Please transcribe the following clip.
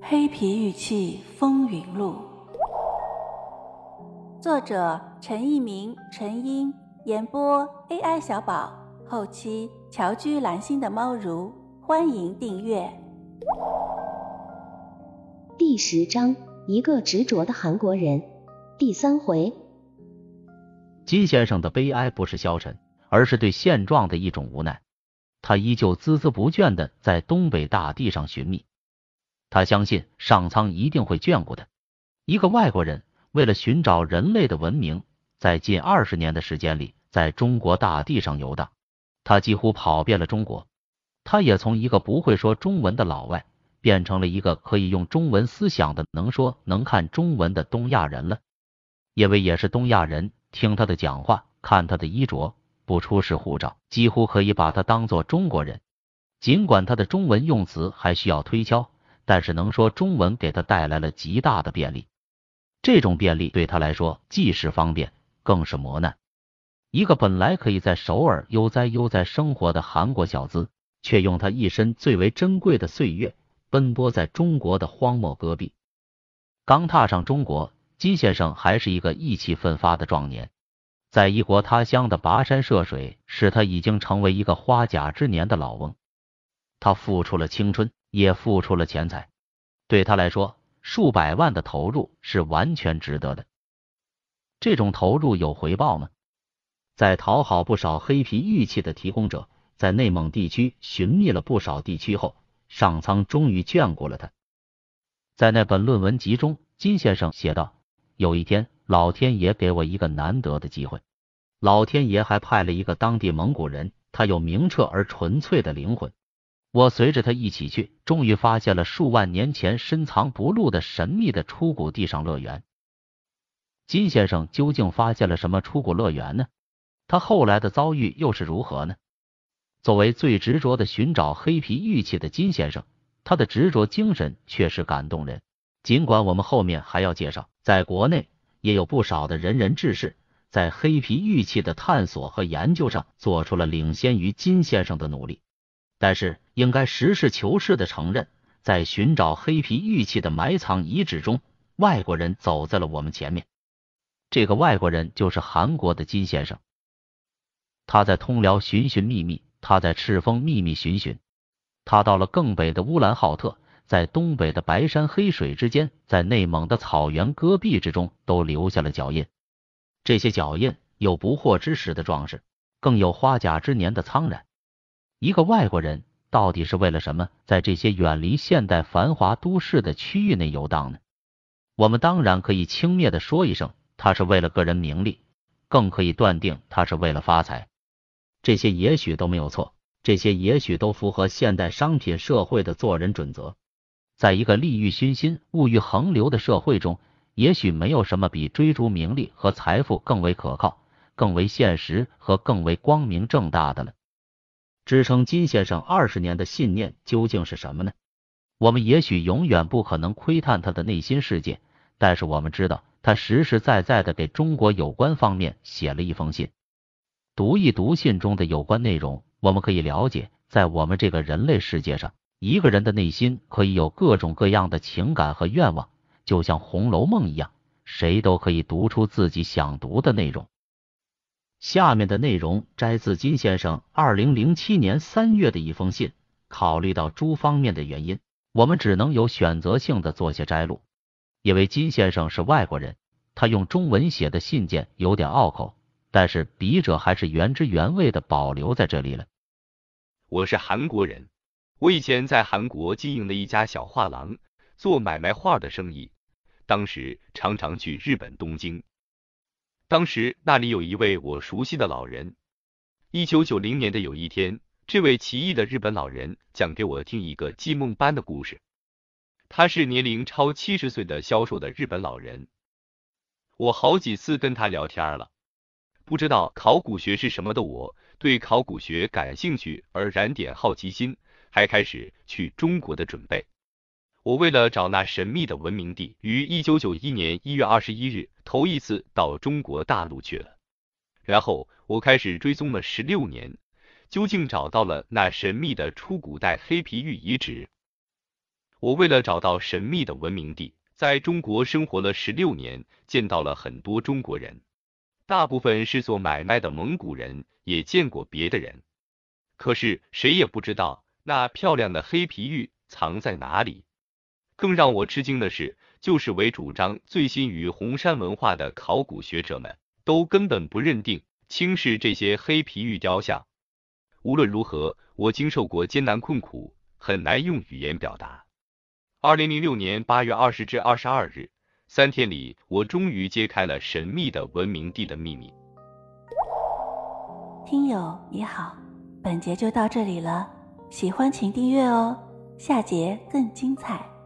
黑皮玉器风云录，作者陈一鸣、陈英，演播 AI 小宝，后期乔居蓝心的猫如，欢迎订阅。第十章，一个执着的韩国人，第三回。金先生的悲哀不是消沉，而是对现状的一种无奈。他依旧孜孜不倦的在东北大地上寻觅。他相信上苍一定会眷顾他。一个外国人为了寻找人类的文明，在近二十年的时间里，在中国大地上游荡。他几乎跑遍了中国。他也从一个不会说中文的老外，变成了一个可以用中文思想的能说能看中文的东亚人了。因为也是东亚人，听他的讲话，看他的衣着，不出示护照，几乎可以把他当做中国人。尽管他的中文用词还需要推敲。但是能说中文给他带来了极大的便利，这种便利对他来说既是方便，更是磨难。一个本来可以在首尔悠哉悠哉生活的韩国小资，却用他一生最为珍贵的岁月奔波在中国的荒漠戈壁。刚踏上中国，金先生还是一个意气奋发的壮年，在异国他乡的跋山涉水，使他已经成为一个花甲之年的老翁。他付出了青春。也付出了钱财，对他来说，数百万的投入是完全值得的。这种投入有回报吗？在讨好不少黑皮玉器的提供者，在内蒙地区寻觅了不少地区后，上苍终于眷顾了他。在那本论文集中，金先生写道：“有一天，老天爷给我一个难得的机会，老天爷还派了一个当地蒙古人，他有明澈而纯粹的灵魂。”我随着他一起去，终于发现了数万年前深藏不露的神秘的出谷地上乐园。金先生究竟发现了什么出谷乐园呢？他后来的遭遇又是如何呢？作为最执着的寻找黑皮玉器的金先生，他的执着精神确实感动人。尽管我们后面还要介绍，在国内也有不少的仁人志士，在黑皮玉器的探索和研究上做出了领先于金先生的努力。但是，应该实事求是的承认，在寻找黑皮玉器的埋藏遗址中，外国人走在了我们前面。这个外国人就是韩国的金先生。他在通辽寻寻觅觅，他在赤峰秘密寻寻，他到了更北的乌兰浩特，在东北的白山黑水之间，在内蒙的草原戈壁之中，都留下了脚印。这些脚印有不惑之时的壮士，更有花甲之年的苍然。一个外国人到底是为了什么，在这些远离现代繁华都市的区域内游荡呢？我们当然可以轻蔑的说一声，他是为了个人名利，更可以断定他是为了发财。这些也许都没有错，这些也许都符合现代商品社会的做人准则。在一个利欲熏心、物欲横流的社会中，也许没有什么比追逐名利和财富更为可靠、更为现实和更为光明正大的了。支撑金先生二十年的信念究竟是什么呢？我们也许永远不可能窥探他的内心世界，但是我们知道他实实在在的给中国有关方面写了一封信。读一读信中的有关内容，我们可以了解，在我们这个人类世界上，一个人的内心可以有各种各样的情感和愿望，就像《红楼梦》一样，谁都可以读出自己想读的内容。下面的内容摘自金先生二零零七年三月的一封信。考虑到诸方面的原因，我们只能有选择性的做些摘录。因为金先生是外国人，他用中文写的信件有点拗口，但是笔者还是原汁原味的保留在这里了。我是韩国人，我以前在韩国经营了一家小画廊，做买卖画的生意，当时常常去日本东京。当时那里有一位我熟悉的老人。一九九零年的有一天，这位奇异的日本老人讲给我听一个记梦般的故事。他是年龄超七十岁的消瘦的日本老人。我好几次跟他聊天了。不知道考古学是什么的我，对考古学感兴趣而燃点好奇心，还开始去中国的准备。我为了找那神秘的文明地，于一九九一年一月二十一日头一次到中国大陆去了。然后我开始追踪了十六年，究竟找到了那神秘的出古代黑皮玉遗址。我为了找到神秘的文明地，在中国生活了十六年，见到了很多中国人，大部分是做买卖的蒙古人，也见过别的人。可是谁也不知道那漂亮的黑皮玉藏在哪里。更让我吃惊的是，就是为主张最新于红山文化的考古学者们，都根本不认定、轻视这些黑皮玉雕像。无论如何，我经受过艰难困苦，很难用语言表达。二零零六年八月二十至二十二日，三天里，我终于揭开了神秘的文明地的秘密。听友你好，本节就到这里了，喜欢请订阅哦，下节更精彩。